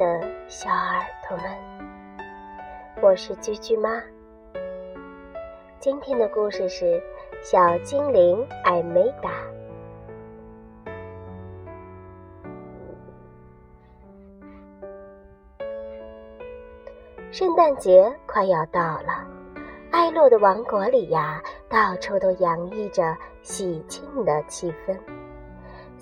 的小耳朵们，我是居居妈。今天的故事是《小精灵艾美达》。圣诞节快要到了，艾洛的王国里呀，到处都洋溢着喜庆的气氛。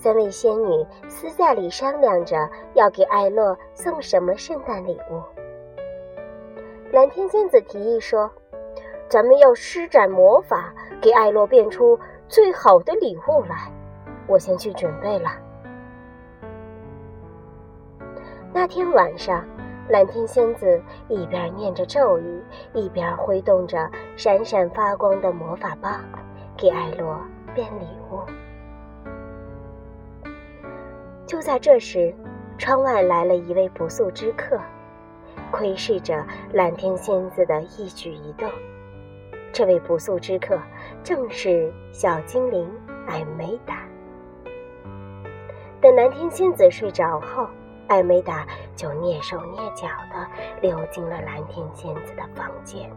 三位仙女私下里商量着要给艾洛送什么圣诞礼物。蓝天仙子提议说：“咱们要施展魔法，给艾洛变出最好的礼物来。我先去准备了。”那天晚上，蓝天仙子一边念着咒语，一边挥动着闪闪发光的魔法棒，给艾洛变礼物。就在这时，窗外来了一位不速之客，窥视着蓝天仙子的一举一动。这位不速之客正是小精灵艾美达。等蓝天仙子睡着后，艾美达就蹑手蹑脚地溜进了蓝天仙子的房间。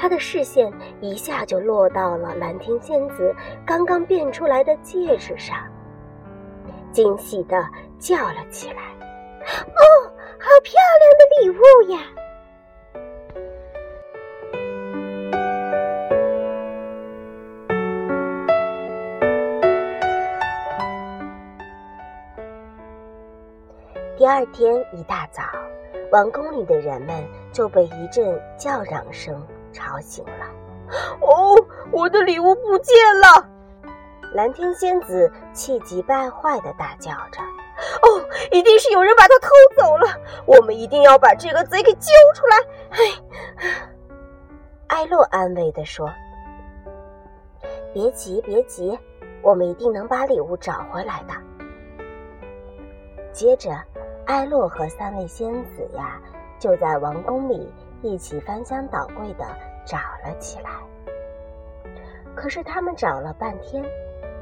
他的视线一下就落到了蓝天仙子刚刚变出来的戒指上，惊喜的叫了起来：“哦，好漂亮的礼物呀！”第二天一大早，王宫里的人们就被一阵叫嚷声。吵醒了！哦，我的礼物不见了！蓝天仙子气急败坏的大叫着：“哦，一定是有人把它偷走了！我们一定要把这个贼给揪出来！”哎，艾洛安慰的说：“别急，别急，我们一定能把礼物找回来的。”接着，艾洛和三位仙子呀，就在王宫里。一起翻箱倒柜的找了起来，可是他们找了半天，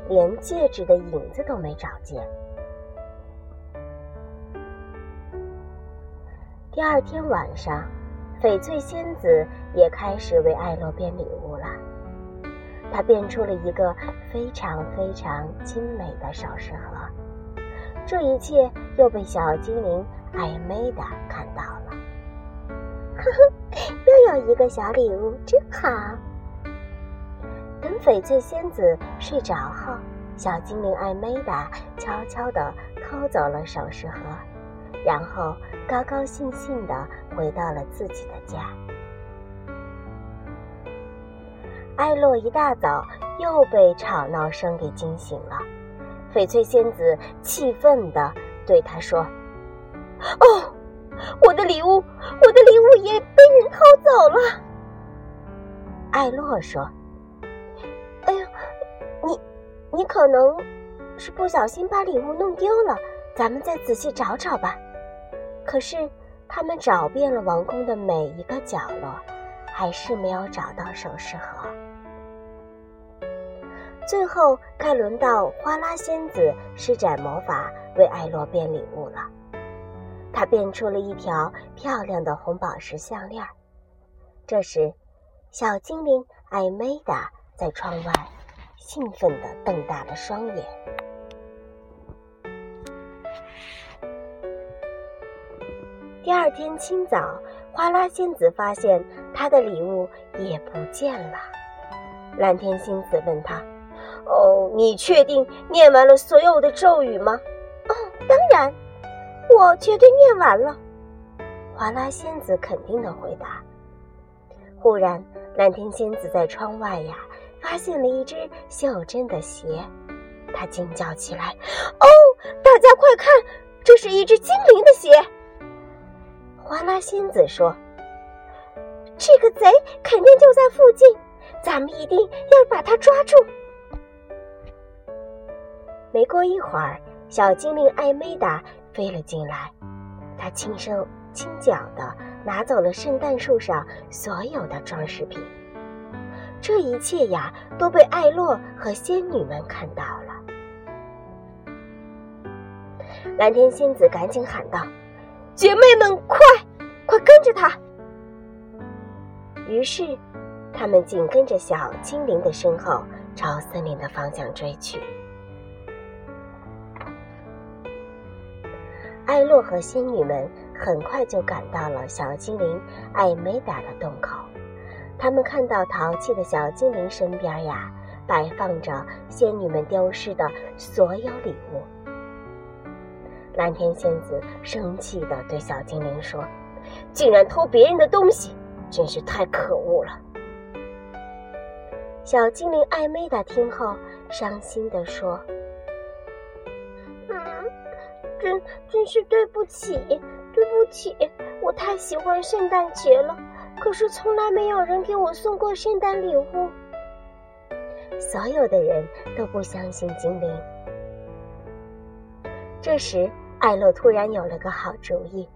连戒指的影子都没找见。第二天晚上，翡翠仙子也开始为艾洛变礼物了。她变出了一个非常非常精美的首饰盒，这一切又被小精灵艾梅达看到了。呵呵，又有一个小礼物，真好。等翡翠仙子睡着后，小精灵艾美达悄悄地偷走了首饰盒，然后高高兴兴地回到了自己的家。艾洛一大早又被吵闹声给惊醒了，翡翠仙子气愤地对他说：“哦。”我的礼物，我的礼物也被人偷走了。艾洛说：“哎呀，你，你可能是不小心把礼物弄丢了，咱们再仔细找找吧。”可是他们找遍了王宫的每一个角落，还是没有找到首饰盒。最后该轮到花拉仙子施展魔法为艾洛变礼物了。他变出了一条漂亮的红宝石项链。这时，小精灵艾美达在窗外兴奋地瞪大了双眼。第二天清早，花拉仙子发现她的礼物也不见了。蓝天仙子问他：“哦，你确定念完了所有的咒语吗？”“哦，当然。”我绝对念完了，华拉仙子肯定的回答。忽然，蓝天仙子在窗外呀，发现了一只袖珍的鞋，她惊叫起来：“哦，大家快看，这是一只精灵的鞋！”华拉仙子说：“这个贼肯定就在附近，咱们一定要把他抓住。”没过一会儿，小精灵艾美达。飞了进来，他轻手轻脚的拿走了圣诞树上所有的装饰品。这一切呀，都被艾洛和仙女们看到了。蓝天仙子赶紧喊道：“姐妹们，快，快跟着他！”于是，他们紧跟着小精灵的身后，朝森林的方向追去。艾洛和仙女们很快就赶到了小精灵艾美达的洞口。他们看到淘气的小精灵身边呀，摆放着仙女们丢失的所有礼物。蓝天仙子生气地对小精灵说：“竟然偷别人的东西，真是太可恶了！”小精灵艾美达听后，伤心地说。真真是对不起，对不起，我太喜欢圣诞节了，可是从来没有人给我送过圣诞礼物。所有的人都不相信精灵。这时，艾洛突然有了个好主意，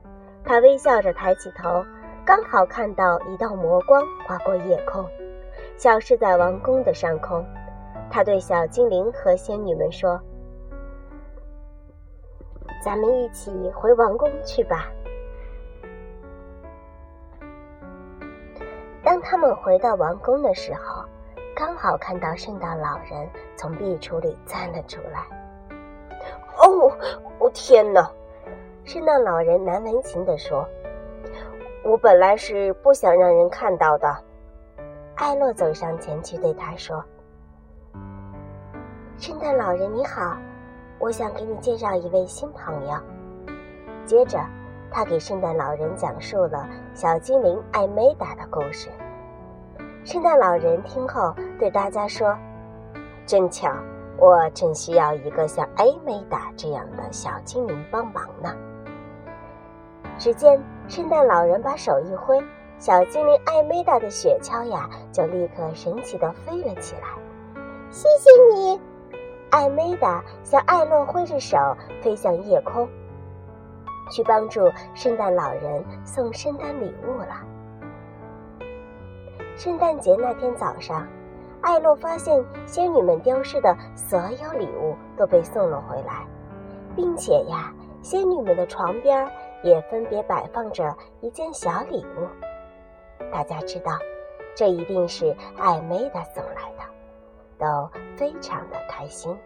他微笑着抬起头，刚好看到一道魔光划过夜空，消失在王宫的上空。他对小精灵和仙女们说。咱们一起回王宫去吧。当他们回到王宫的时候，刚好看到圣诞老人从壁橱里钻了出来。哦，我天哪！圣诞老人难为情地说：“我本来是不想让人看到的。”艾洛走上前去对他说：“圣诞老人你好。”我想给你介绍一位新朋友。接着，他给圣诞老人讲述了小精灵艾美达的故事。圣诞老人听后对大家说：“真巧，我正需要一个像艾美达这样的小精灵帮忙呢。”只见圣诞老人把手一挥，小精灵艾美达的雪橇呀就立刻神奇地飞了起来。谢谢你。艾美达向艾洛挥着手，飞向夜空，去帮助圣诞老人送圣诞礼物了。圣诞节那天早上，艾洛发现仙女们丢失的所有礼物都被送了回来，并且呀，仙女们的床边也分别摆放着一件小礼物。大家知道，这一定是艾美达送来的。都非常的开心。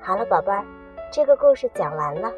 好了，宝贝儿，这个故事讲完了。